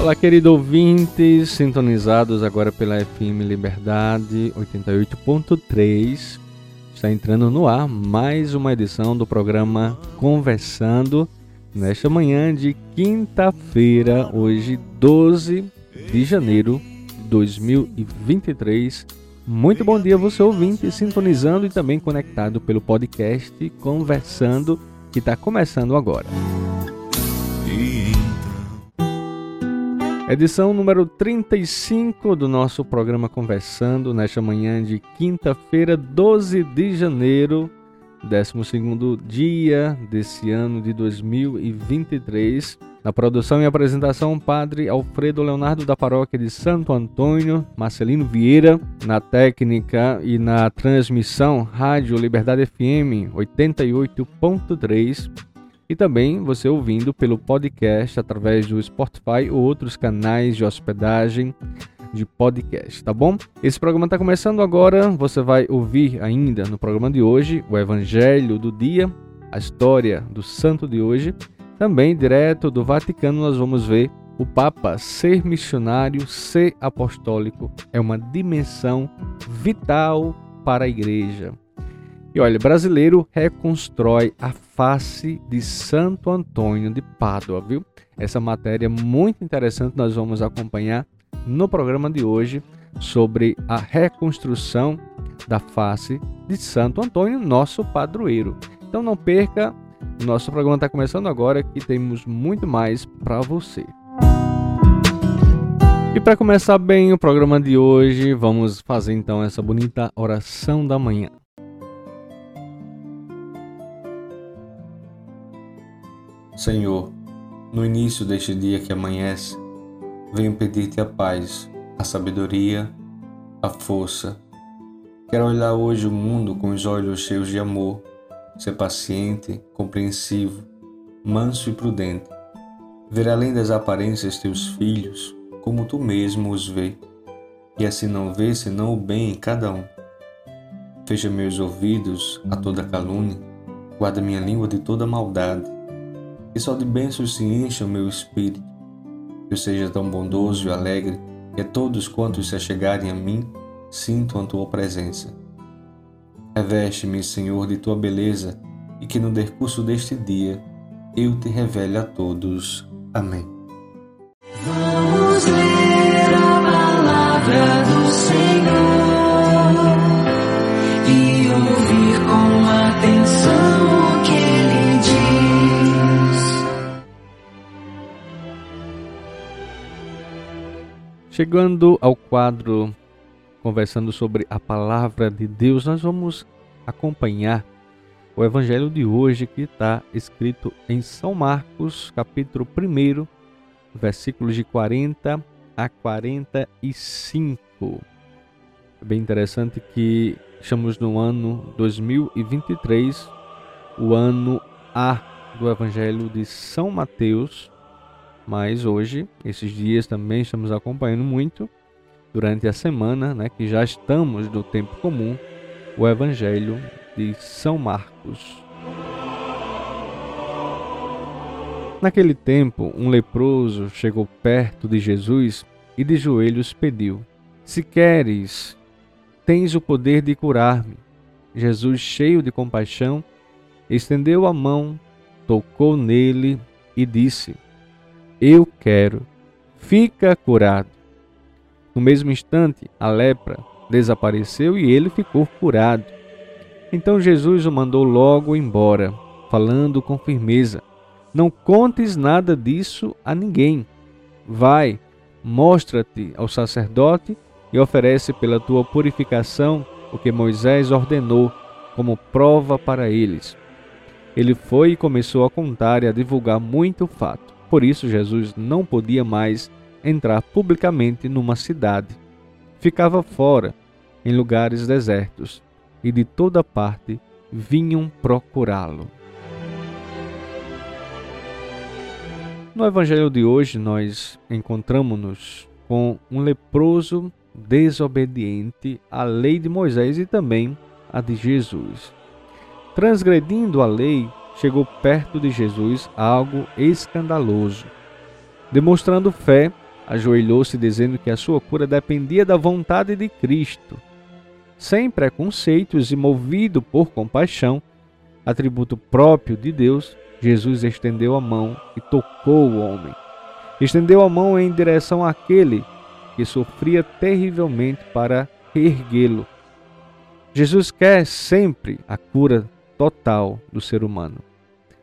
Olá, querido ouvintes, sintonizados agora pela FM Liberdade 88.3. Está entrando no ar mais uma edição do programa Conversando, nesta manhã de quinta-feira, hoje 12 de janeiro de 2023. Muito bom dia, você ouvinte, sintonizando e também conectado pelo podcast Conversando, que está começando agora. Edição número 35 do nosso programa Conversando, nesta manhã de quinta-feira, 12 de janeiro, 12 dia desse ano de 2023. Na produção e apresentação, Padre Alfredo Leonardo da Paróquia de Santo Antônio, Marcelino Vieira. Na técnica e na transmissão, Rádio Liberdade FM 88.3 e também você ouvindo pelo podcast através do Spotify ou outros canais de hospedagem de podcast, tá bom? Esse programa está começando agora, você vai ouvir ainda no programa de hoje o Evangelho do dia, a história do santo de hoje. Também, direto do Vaticano, nós vamos ver o Papa ser missionário, ser apostólico é uma dimensão vital para a igreja. E olha, brasileiro reconstrói a face de Santo Antônio de Pádua, viu? Essa matéria é muito interessante nós vamos acompanhar no programa de hoje sobre a reconstrução da face de Santo Antônio, nosso padroeiro. Então não perca, nosso programa está começando agora que temos muito mais para você. E para começar bem o programa de hoje, vamos fazer então essa bonita oração da manhã. Senhor, no início deste dia que amanhece, venho pedir-te a paz, a sabedoria, a força. Quero olhar hoje o mundo com os olhos cheios de amor, ser paciente, compreensivo, manso e prudente. Ver além das aparências teus filhos, como tu mesmo os vê, e assim não ver senão o bem em cada um. Fecha meus ouvidos a toda calúnia, guarda minha língua de toda maldade que só de bênçãos se encha o meu espírito. Que eu seja tão bondoso e alegre que todos quantos se achegarem a mim sintam a tua presença. Reveste-me, Senhor, de tua beleza e que no decurso deste dia eu te revele a todos. Amém. Chegando ao quadro conversando sobre a palavra de Deus, nós vamos acompanhar o evangelho de hoje que está escrito em São Marcos, capítulo 1, versículos de 40 a 45. É bem interessante que estamos no ano 2023, o ano A do evangelho de São Mateus, mas hoje, esses dias também estamos acompanhando muito durante a semana, né, que já estamos no tempo comum, o Evangelho de São Marcos. Naquele tempo, um leproso chegou perto de Jesus e de joelhos pediu: Se queres, tens o poder de curar-me. Jesus, cheio de compaixão, estendeu a mão, tocou nele e disse: eu quero, fica curado. No mesmo instante, a lepra desapareceu e ele ficou curado. Então Jesus o mandou logo embora, falando com firmeza: Não contes nada disso a ninguém. Vai, mostra-te ao sacerdote e oferece pela tua purificação o que Moisés ordenou como prova para eles. Ele foi e começou a contar e a divulgar muito fato. Por isso, Jesus não podia mais entrar publicamente numa cidade. Ficava fora, em lugares desertos, e de toda parte vinham procurá-lo. No evangelho de hoje, nós encontramos-nos com um leproso desobediente à lei de Moisés e também à de Jesus. Transgredindo a lei, chegou perto de Jesus algo escandaloso. Demonstrando fé, ajoelhou-se dizendo que a sua cura dependia da vontade de Cristo. Sem preconceitos e movido por compaixão, atributo próprio de Deus, Jesus estendeu a mão e tocou o homem. Estendeu a mão em direção àquele que sofria terrivelmente para erguê-lo. Jesus quer sempre a cura total do ser humano.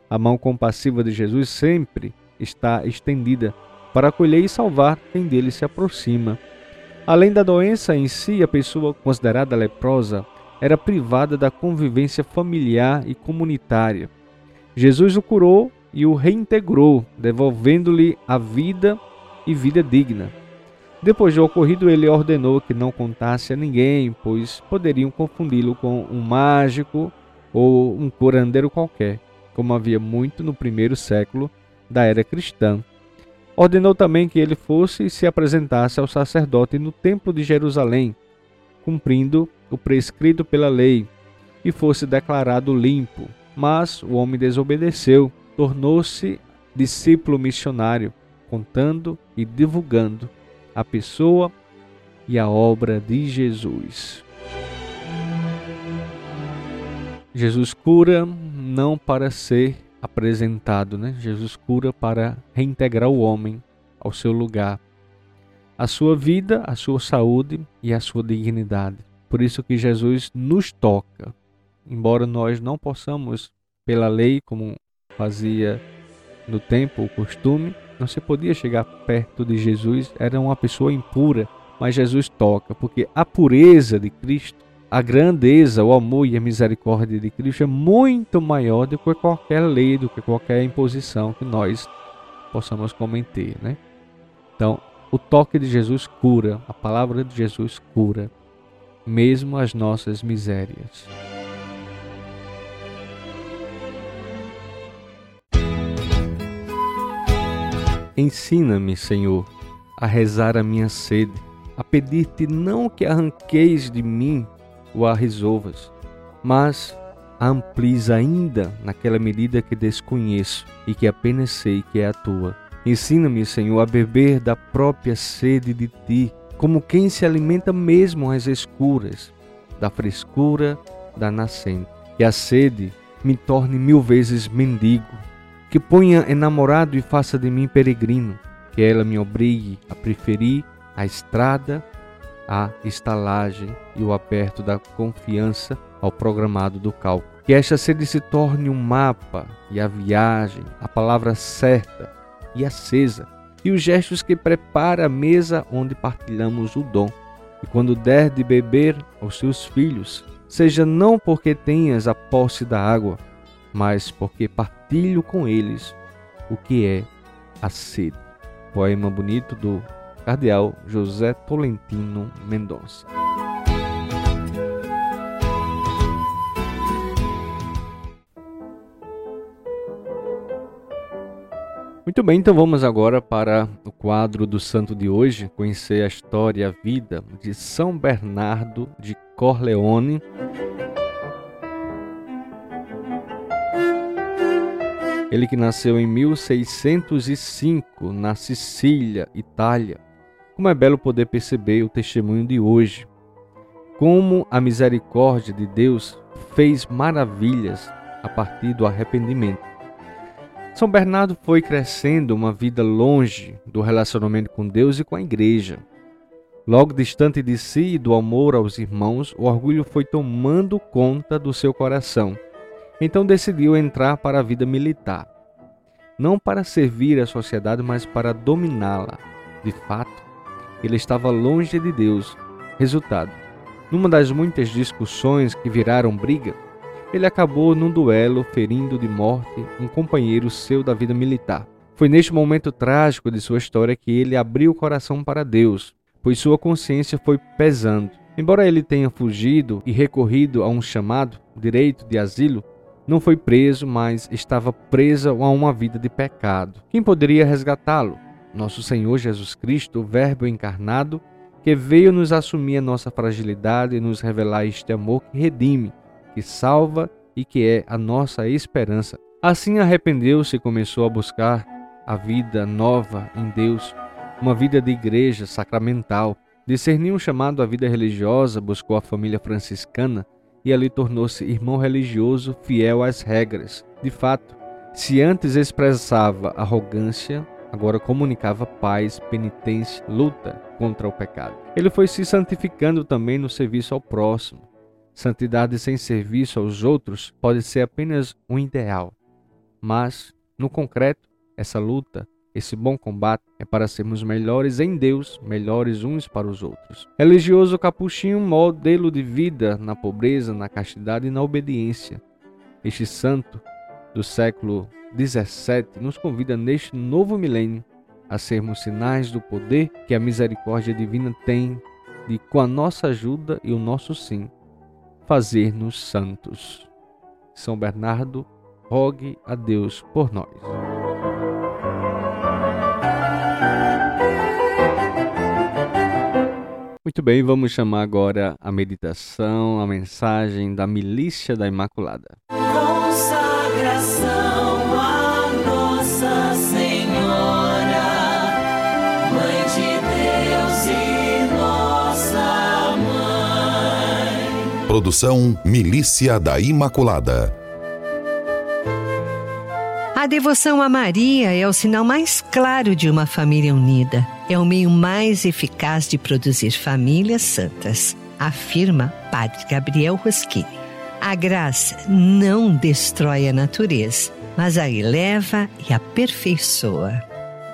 A mão compassiva de Jesus sempre está estendida para acolher e salvar quem dele se aproxima. Além da doença em si, a pessoa considerada leprosa era privada da convivência familiar e comunitária. Jesus o curou e o reintegrou, devolvendo-lhe a vida e vida digna. Depois de ocorrido, ele ordenou que não contasse a ninguém, pois poderiam confundi-lo com um mágico ou um curandeiro qualquer, como havia muito no primeiro século da era cristã. Ordenou também que ele fosse e se apresentasse ao sacerdote no templo de Jerusalém, cumprindo o prescrito pela lei, e fosse declarado limpo, mas o homem desobedeceu, tornou-se discípulo missionário, contando e divulgando a pessoa e a obra de Jesus. Jesus cura não para ser apresentado, né? Jesus cura para reintegrar o homem ao seu lugar, a sua vida, a sua saúde e a sua dignidade. Por isso que Jesus nos toca, embora nós não possamos, pela lei, como fazia no tempo o costume, não se podia chegar perto de Jesus, era uma pessoa impura, mas Jesus toca, porque a pureza de Cristo, a grandeza, o amor e a misericórdia de Cristo é muito maior do que qualquer lei, do que qualquer imposição que nós possamos cometer, né? Então, o toque de Jesus cura, a palavra de Jesus cura, mesmo as nossas misérias. Ensina-me, Senhor, a rezar a minha sede, a pedir-te não que arranqueis de mim a resolvas, mas a amplies ainda naquela medida que desconheço e que apenas sei que é a tua. Ensina-me, Senhor, a beber da própria sede de ti, como quem se alimenta mesmo às escuras, da frescura da nascente. Que a sede me torne mil vezes mendigo, que ponha enamorado e faça de mim peregrino, que ela me obrigue a preferir a estrada, a estalagem e o aperto da confiança ao programado do cálculo. Que esta sede se torne um mapa e a viagem, a palavra certa e acesa, e os gestos que prepara a mesa onde partilhamos o dom. E quando der de beber aos seus filhos, seja não porque tenhas a posse da água, mas porque partilho com eles o que é a sede. Poema bonito do Cardeal José Tolentino Mendonça. Muito bem, então vamos agora para o quadro do santo de hoje, conhecer a história e a vida de São Bernardo de Corleone. Ele que nasceu em 1605 na Sicília, Itália. Como é belo poder perceber o testemunho de hoje. Como a misericórdia de Deus fez maravilhas a partir do arrependimento. São Bernardo foi crescendo uma vida longe do relacionamento com Deus e com a igreja. Logo distante de si e do amor aos irmãos, o orgulho foi tomando conta do seu coração. Então decidiu entrar para a vida militar. Não para servir a sociedade, mas para dominá-la. De fato, ele estava longe de Deus. Resultado: numa das muitas discussões que viraram briga, ele acabou num duelo ferindo de morte um companheiro seu da vida militar. Foi neste momento trágico de sua história que ele abriu o coração para Deus, pois sua consciência foi pesando. Embora ele tenha fugido e recorrido a um chamado, direito de asilo, não foi preso, mas estava preso a uma vida de pecado. Quem poderia resgatá-lo? Nosso Senhor Jesus Cristo, o Verbo encarnado, que veio nos assumir a nossa fragilidade e nos revelar este amor que redime, que salva e que é a nossa esperança. Assim arrependeu-se e começou a buscar a vida nova em Deus, uma vida de igreja sacramental. Discerniu um chamado à vida religiosa, buscou a família franciscana e ali tornou-se irmão religioso fiel às regras. De fato, se antes expressava arrogância, agora comunicava paz, penitência, luta contra o pecado. Ele foi se santificando também no serviço ao próximo. Santidade sem serviço aos outros pode ser apenas um ideal, mas, no concreto, essa luta, esse bom combate é para sermos melhores em Deus, melhores uns para os outros. Religioso capuchinho, modelo de vida na pobreza, na castidade e na obediência. Este santo do século 17 nos convida neste novo milênio a sermos sinais do poder que a misericórdia divina tem de, com a nossa ajuda e o nosso sim, fazer-nos santos. São Bernardo, rogue a Deus por nós. Muito bem, vamos chamar agora a meditação, a mensagem da milícia da Imaculada. Consagração Produção Milícia da Imaculada. A devoção a Maria é o sinal mais claro de uma família unida. É o meio mais eficaz de produzir famílias santas, afirma Padre Gabriel Roschini. A graça não destrói a natureza, mas a eleva e aperfeiçoa.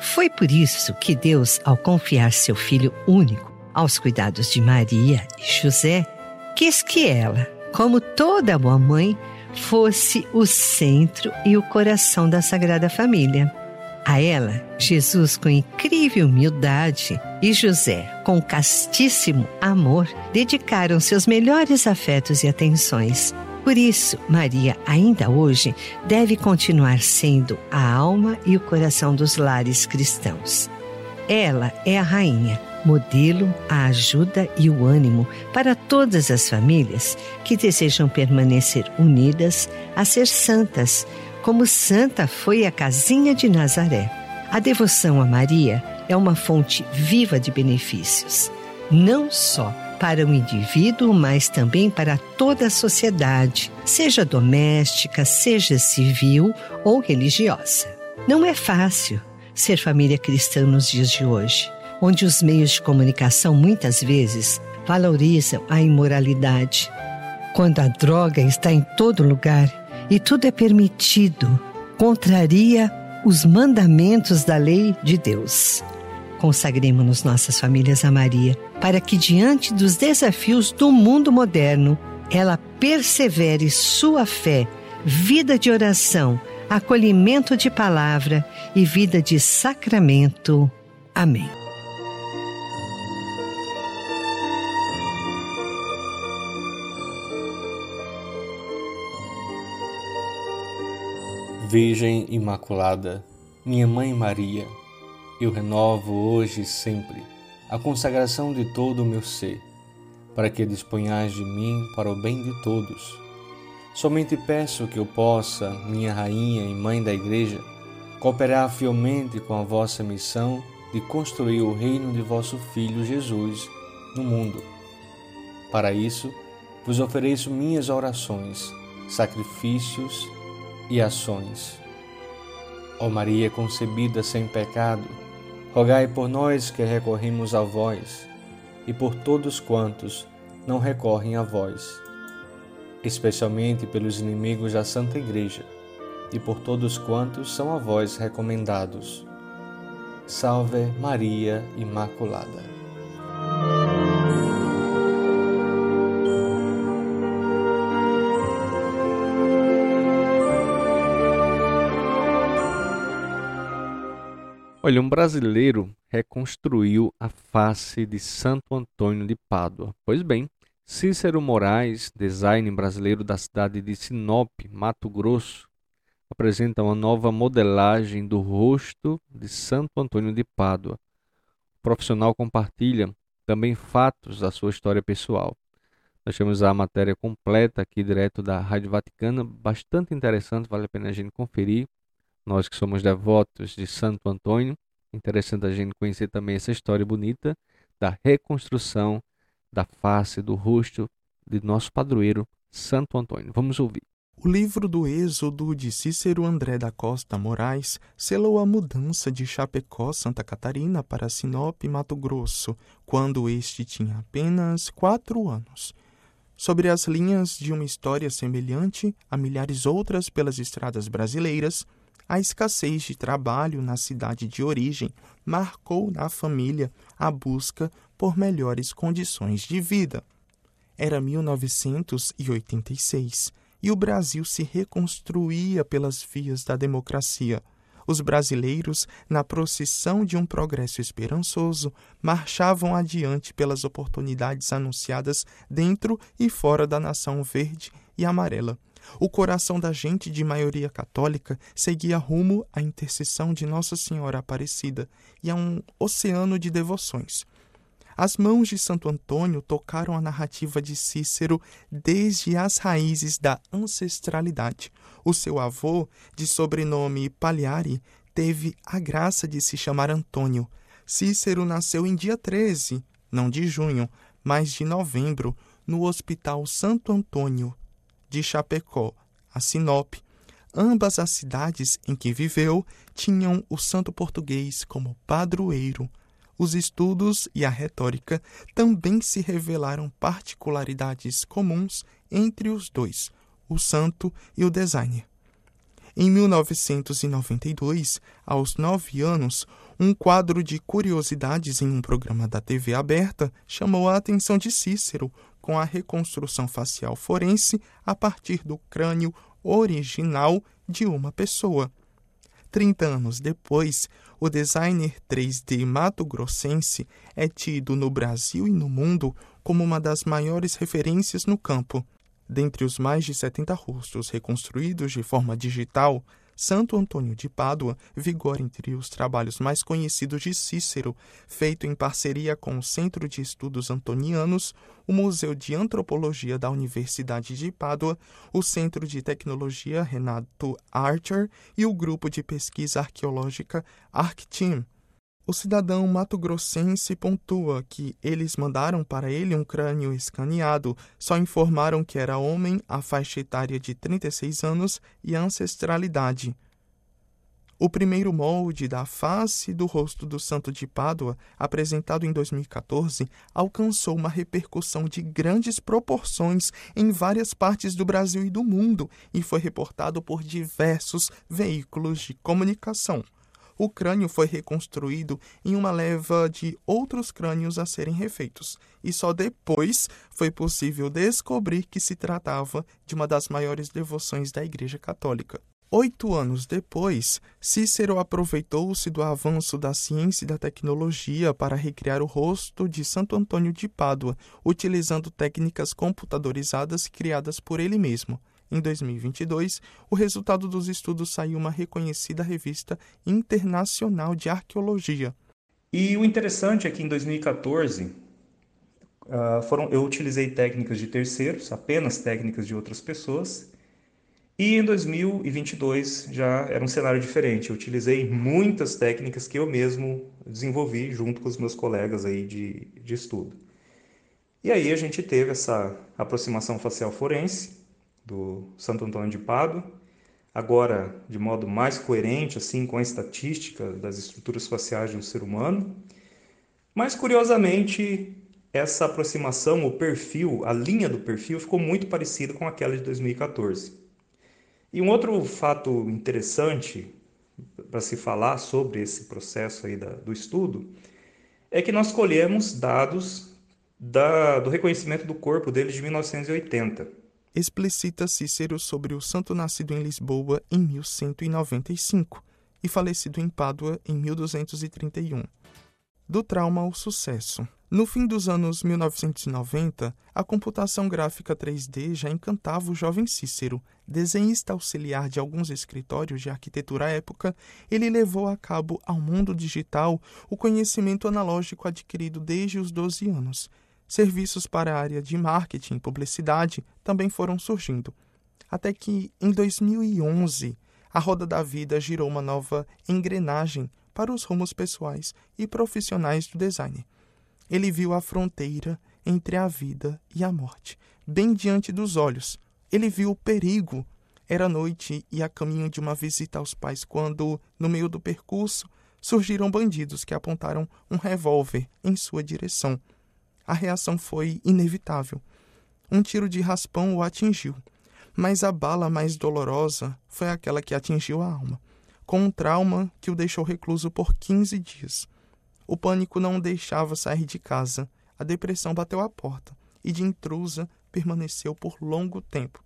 Foi por isso que Deus, ao confiar seu Filho único aos cuidados de Maria e José, quis que ela, como toda boa mãe, fosse o centro e o coração da Sagrada Família. A ela, Jesus, com incrível humildade, e José, com castíssimo amor, dedicaram seus melhores afetos e atenções. Por isso, Maria, ainda hoje, deve continuar sendo a alma e o coração dos lares cristãos. Ela é a rainha modelo, a ajuda e o ânimo para todas as famílias que desejam permanecer unidas a ser santas, como santa foi a casinha de Nazaré. A devoção a Maria é uma fonte viva de benefícios, não só para o indivíduo, mas também para toda a sociedade, seja doméstica, seja civil ou religiosa. Não é fácil ser família cristã nos dias de hoje onde os meios de comunicação muitas vezes valorizam a imoralidade. Quando a droga está em todo lugar e tudo é permitido, contraria os mandamentos da lei de Deus. Consagremos nossas famílias a Maria, para que diante dos desafios do mundo moderno, ela persevere sua fé, vida de oração, acolhimento de palavra e vida de sacramento. Amém. Virgem Imaculada, minha Mãe Maria, eu renovo hoje e sempre a consagração de todo o meu ser, para que disponhais de mim para o bem de todos. Somente peço que eu possa, minha Rainha e Mãe da Igreja, cooperar fielmente com a vossa missão de construir o reino de vosso Filho Jesus no mundo. Para isso, vos ofereço minhas orações, sacrifícios e ações. Ó Maria concebida sem pecado, rogai por nós que recorremos a vós. e por todos quantos não recorrem a vós, especialmente pelos inimigos da Santa Igreja e por todos quantos são a vós recomendados. Salve Maria Imaculada. Olha, um brasileiro reconstruiu a face de Santo Antônio de Pádua. Pois bem, Cícero Moraes, designer brasileiro da cidade de Sinop, Mato Grosso, apresenta uma nova modelagem do rosto de Santo Antônio de Pádua. O profissional compartilha também fatos da sua história pessoal. Nós temos a matéria completa aqui direto da Rádio Vaticana, bastante interessante, vale a pena a gente conferir nós que somos devotos de Santo Antônio, interessante a gente conhecer também essa história bonita da reconstrução da face, do rosto de nosso padroeiro Santo Antônio. Vamos ouvir. O livro do Êxodo de Cícero André da Costa Moraes selou a mudança de Chapecó, Santa Catarina, para Sinop, Mato Grosso, quando este tinha apenas quatro anos. Sobre as linhas de uma história semelhante a milhares outras pelas estradas brasileiras, a escassez de trabalho na cidade de origem marcou na família a busca por melhores condições de vida. Era 1986 e o Brasil se reconstruía pelas vias da democracia. Os brasileiros, na procissão de um progresso esperançoso, marchavam adiante pelas oportunidades anunciadas dentro e fora da nação verde e amarela o coração da gente de maioria católica seguia rumo à intercessão de Nossa Senhora Aparecida e a um oceano de devoções. As mãos de Santo Antônio tocaram a narrativa de Cícero desde as raízes da ancestralidade. O seu avô, de sobrenome Pagliari, teve a graça de se chamar Antônio. Cícero nasceu em dia 13, não de junho, mas de novembro, no Hospital Santo Antônio, de Chapecó a Sinop, ambas as cidades em que viveu tinham o santo português como padroeiro. Os estudos e a retórica também se revelaram particularidades comuns entre os dois, o santo e o designer. Em 1992, aos nove anos, um quadro de curiosidades em um programa da TV aberta chamou a atenção de Cícero com a reconstrução facial forense a partir do crânio original de uma pessoa. Trinta anos depois, o designer 3D mato-grossense é tido no Brasil e no mundo como uma das maiores referências no campo. Dentre os mais de 70 rostos reconstruídos de forma digital, Santo Antônio de Pádua vigora entre os trabalhos mais conhecidos de Cícero, feito em parceria com o Centro de Estudos Antonianos, o Museu de Antropologia da Universidade de Pádua, o Centro de Tecnologia Renato Archer e o Grupo de Pesquisa Arqueológica ArcTeam. O cidadão mato-grossense pontua que eles mandaram para ele um crânio escaneado, só informaram que era homem, a faixa etária de 36 anos e a ancestralidade. O primeiro molde da face do rosto do santo de Pádua, apresentado em 2014, alcançou uma repercussão de grandes proporções em várias partes do Brasil e do mundo e foi reportado por diversos veículos de comunicação o crânio foi reconstruído em uma leva de outros crânios a serem refeitos, e só depois foi possível descobrir que se tratava de uma das maiores devoções da Igreja Católica. Oito anos depois, Cícero aproveitou-se do avanço da ciência e da tecnologia para recriar o rosto de Santo Antônio de Pádua, utilizando técnicas computadorizadas criadas por ele mesmo. Em 2022, o resultado dos estudos saiu uma reconhecida revista internacional de arqueologia. E o interessante é que em 2014 uh, ah, foram, eu utilizei técnicas de terceiros, apenas técnicas de outras pessoas, e em 2022 já era um cenário diferente. Eu utilizei muitas técnicas que eu mesmo desenvolvi junto com os meus colegas aí de, de estudo. E aí a gente teve essa aproximação facial forense, do Santo Antônio de Pádua, agora de modo mais coerente assim com a estatística das estruturas faciais do ser humano. Mas curiosamente, essa aproximação, o perfil, a linha do perfil ficou muito parecido com aquela de 2014. E um outro fato interessante para se falar sobre esse processo aí da, do estudo é que nós colhemos dados da, do reconhecimento do corpo dele de 1980. Explicita Cícero sobre o santo nascido em Lisboa em 1195 e falecido em Pádua em 1231. Do trauma ao sucesso. No fim dos anos 1990, a computação gráfica 3D já encantava o jovem Cícero. Desenhista auxiliar de alguns escritórios de arquitetura à época, ele levou a cabo ao mundo digital o conhecimento analógico adquirido desde os 12 anos. Serviços para a área de marketing e publicidade também foram surgindo. Até que, em 2011, a roda da vida girou uma nova engrenagem para os rumos pessoais e profissionais do design ele viu a fronteira entre a vida e a morte, bem diante dos olhos. Ele viu o perigo. Era noite e a caminho de uma visita aos pais quando, no meio do percurso, surgiram bandidos que apontaram um revólver em sua direção. A reação foi inevitável. Um tiro de raspão o atingiu, mas a bala mais dolorosa foi aquela que atingiu a alma, com um trauma que o deixou recluso por 15 dias. O pânico não o deixava sair de casa. A depressão bateu à porta e de intrusa permaneceu por longo tempo.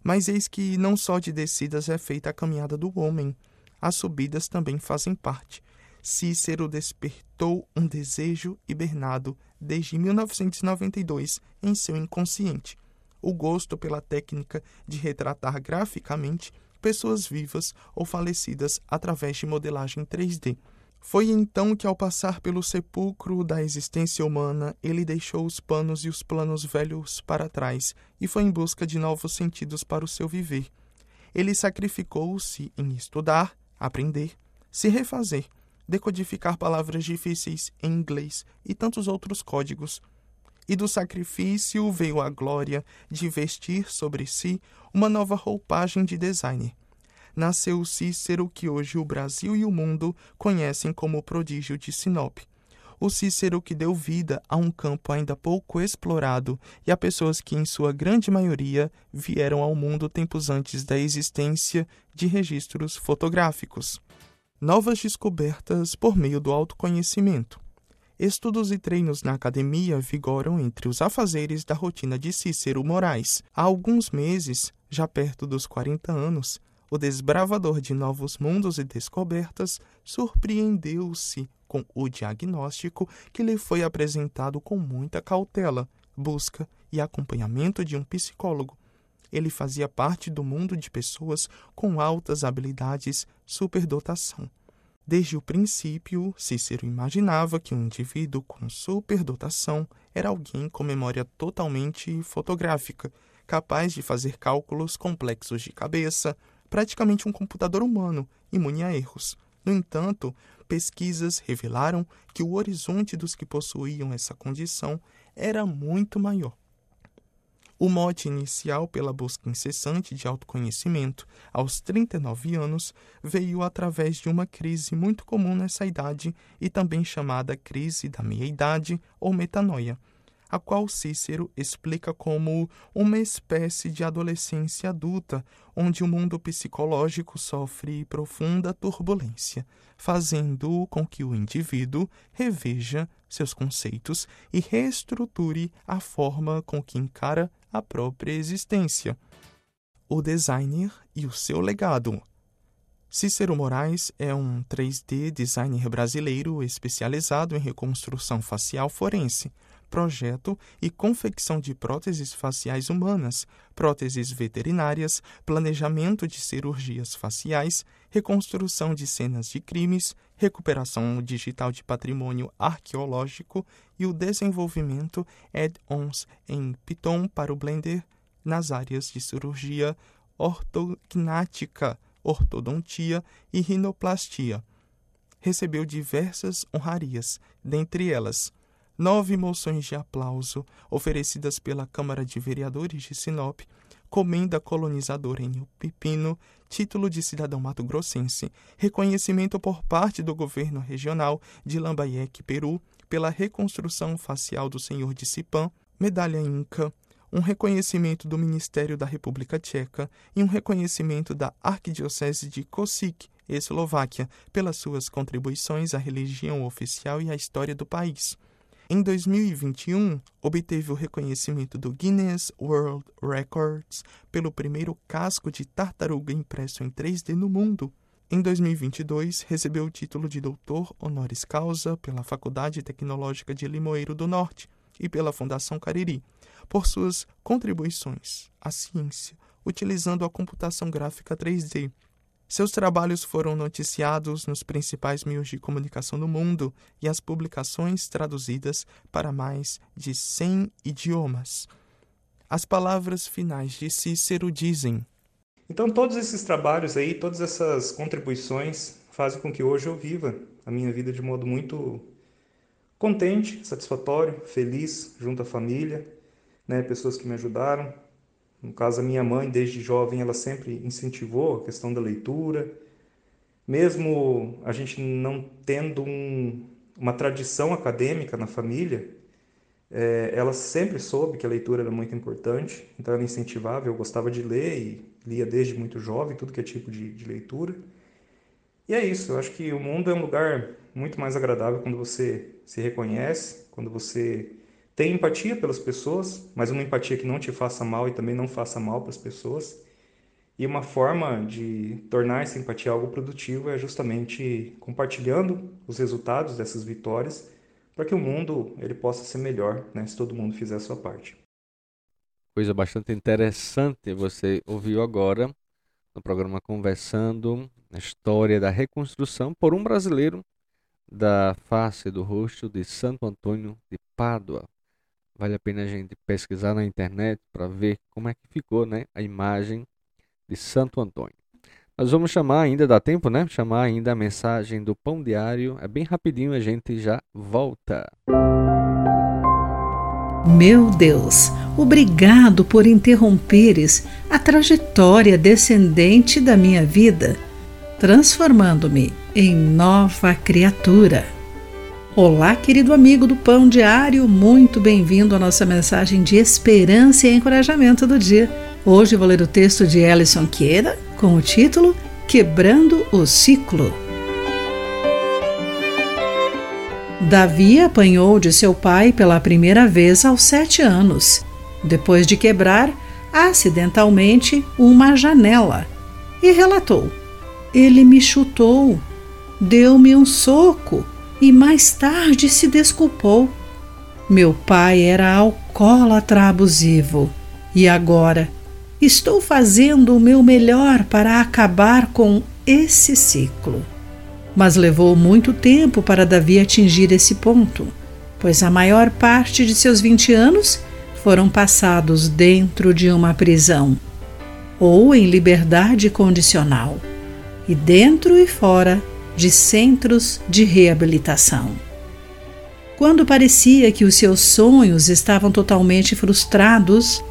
Mas eis que não só de descidas é feita a caminhada do homem, as subidas também fazem parte. Cícero despertou um desejo hibernado desde 1992 em seu inconsciente. O gosto pela técnica de retratar graficamente pessoas vivas ou falecidas através de modelagem 3D. Foi então que, ao passar pelo sepulcro da existência humana, ele deixou os panos e os planos velhos para trás e foi em busca de novos sentidos para o seu viver. Ele sacrificou-se em estudar, aprender, se refazer, decodificar palavras difíceis em inglês e tantos outros códigos. E do sacrifício veio a glória de vestir sobre si uma nova roupagem de designer nasceu Cícero, que hoje o Brasil e o mundo conhecem como o prodígio de Sinop. O Cícero que deu vida a um campo ainda pouco explorado e a pessoas que, em sua grande maioria, vieram ao mundo tempos antes da existência de registros fotográficos. Novas descobertas por meio do autoconhecimento. Estudos e treinos na academia vigoram entre os afazeres da rotina de Cícero Moraes. Há alguns meses, já perto dos 40 anos, o desbravador de novos mundos e descobertas surpreendeu-se com o diagnóstico que lhe foi apresentado com muita cautela, busca e acompanhamento de um psicólogo. Ele fazia parte do mundo de pessoas com altas habilidades, superdotação. Desde o princípio, Cícero imaginava que um indivíduo com superdotação era alguém com memória totalmente fotográfica, capaz de fazer cálculos complexos de cabeça, praticamente um computador humano, imune a erros. No entanto, pesquisas revelaram que o horizonte dos que possuíam essa condição era muito maior. O mote inicial pela busca incessante de autoconhecimento aos 39 anos veio através de uma crise muito comum nessa idade e também chamada crise da meia-idade ou metanoia, a qual Cícero explica como uma espécie de adolescência adulta, onde o mundo psicológico sofre profunda turbulência, fazendo com que o indivíduo reveja seus conceitos e reestruture a forma com que encara a própria existência. O designer e o seu legado. Cícero Moraes é um 3D designer brasileiro especializado em reconstrução facial forense projeto e confecção de próteses faciais humanas, próteses veterinárias, planejamento de cirurgias faciais, reconstrução de cenas de crimes, recuperação digital de patrimônio arqueológico e o desenvolvimento add-ons em Python para o Blender nas áreas de cirurgia ortognática, ortodontia e rinoplastia. Recebeu diversas honrarias, dentre elas nove moções de aplauso oferecidas pela Câmara de Vereadores de Sinop, comenda colonizadora em Pepino, título de cidadão mato-grossense, reconhecimento por parte do governo regional de Lambayeque, Peru, pela reconstrução facial do Senhor de Sipã, medalha Inca, um reconhecimento do Ministério da República Tcheca e um reconhecimento da Arquidiocese de Kosik, Eslováquia, pelas suas contribuições à religião oficial e à história do país. Em 2021, obteve o reconhecimento do Guinness World Records pelo primeiro casco de tartaruga impresso em 3D no mundo. Em 2022, recebeu o título de doutor honoris causa pela Faculdade Tecnológica de Limoeiro do Norte e pela Fundação Cariri, por suas contribuições à ciência, utilizando a computação gráfica 3D. Seus trabalhos foram noticiados nos principais meios de comunicação do mundo e as publicações traduzidas para mais de 100 idiomas. As palavras finais de Cícero dizem: Então, todos esses trabalhos aí, todas essas contribuições fazem com que hoje eu viva a minha vida de modo muito contente, satisfatório, feliz, junto à família, né, pessoas que me ajudaram. No caso, a minha mãe, desde jovem, ela sempre incentivou a questão da leitura. Mesmo a gente não tendo um, uma tradição acadêmica na família, é, ela sempre soube que a leitura era muito importante, então ela incentivava, eu gostava de ler e lia desde muito jovem, tudo que é tipo de, de leitura. E é isso, eu acho que o mundo é um lugar muito mais agradável quando você se reconhece, quando você tem empatia pelas pessoas, mas uma empatia que não te faça mal e também não faça mal para as pessoas. E uma forma de tornar essa empatia algo produtivo é justamente compartilhando os resultados dessas vitórias para que o mundo ele possa ser melhor, né, se todo mundo fizer a sua parte. Coisa bastante interessante você ouviu agora no programa Conversando, a história da reconstrução por um brasileiro da face do rosto de Santo Antônio de Pádua. Vale a pena a gente pesquisar na internet para ver como é que ficou né, a imagem de Santo Antônio. Nós vamos chamar ainda, dá tempo, né? Chamar ainda a mensagem do Pão Diário. É bem rapidinho, a gente já volta. Meu Deus, obrigado por interromperes a trajetória descendente da minha vida, transformando-me em nova criatura. Olá, querido amigo do Pão Diário, muito bem-vindo à nossa mensagem de esperança e encorajamento do dia. Hoje vou ler o texto de Ellison Queira com o título Quebrando o Ciclo. Davi apanhou de seu pai pela primeira vez aos sete anos, depois de quebrar acidentalmente uma janela, e relatou: Ele me chutou, deu-me um soco e mais tarde se desculpou. Meu pai era alcoólatra abusivo e agora estou fazendo o meu melhor para acabar com esse ciclo. Mas levou muito tempo para Davi atingir esse ponto, pois a maior parte de seus 20 anos foram passados dentro de uma prisão ou em liberdade condicional, e dentro e fora de centros de reabilitação. Quando parecia que os seus sonhos estavam totalmente frustrados,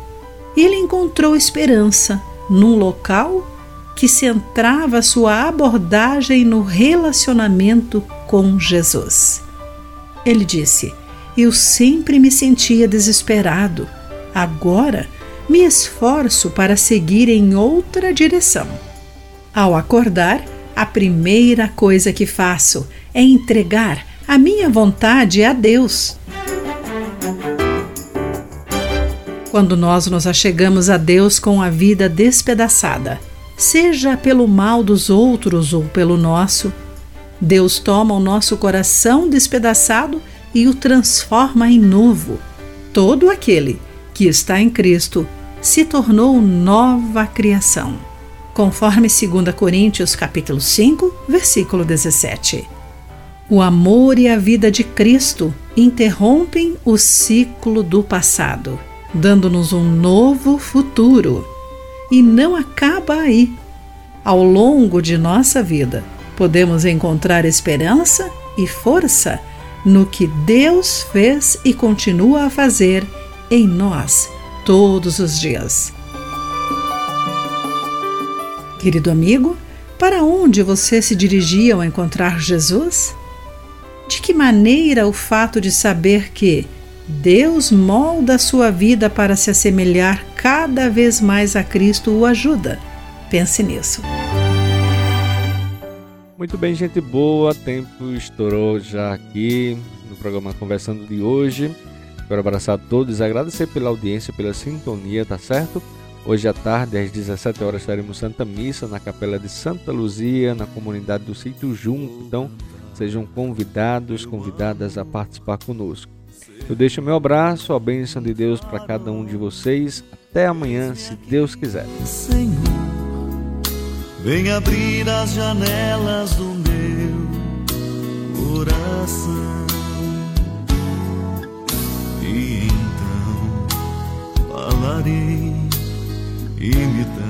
ele encontrou esperança num local que centrava sua abordagem no relacionamento com Jesus. Ele disse: Eu sempre me sentia desesperado. Agora me esforço para seguir em outra direção. Ao acordar, a primeira coisa que faço é entregar a minha vontade a Deus. Quando nós nos achegamos a Deus com a vida despedaçada, seja pelo mal dos outros ou pelo nosso, Deus toma o nosso coração despedaçado e o transforma em novo. Todo aquele que está em Cristo se tornou nova criação conforme 2 Coríntios capítulo 5, versículo 17. O amor e a vida de Cristo interrompem o ciclo do passado, dando-nos um novo futuro. E não acaba aí. Ao longo de nossa vida, podemos encontrar esperança e força no que Deus fez e continua a fazer em nós todos os dias. Querido amigo, para onde você se dirigia ao encontrar Jesus? De que maneira o fato de saber que Deus molda a sua vida para se assemelhar cada vez mais a Cristo o ajuda? Pense nisso. Muito bem, gente boa. Tempo estourou já aqui no programa Conversando de hoje. Quero abraçar a todos, agradecer pela audiência, pela sintonia, tá certo? Hoje à tarde, às 17 horas, teremos Santa Missa na Capela de Santa Luzia, na comunidade do Sítio Junto. Então, sejam convidados, convidadas a participar conosco. Eu deixo meu abraço, a bênção de Deus para cada um de vocês. Até amanhã, se Deus quiser. Senhor, vem abrir as janelas do meu coração. E então falarei imitar.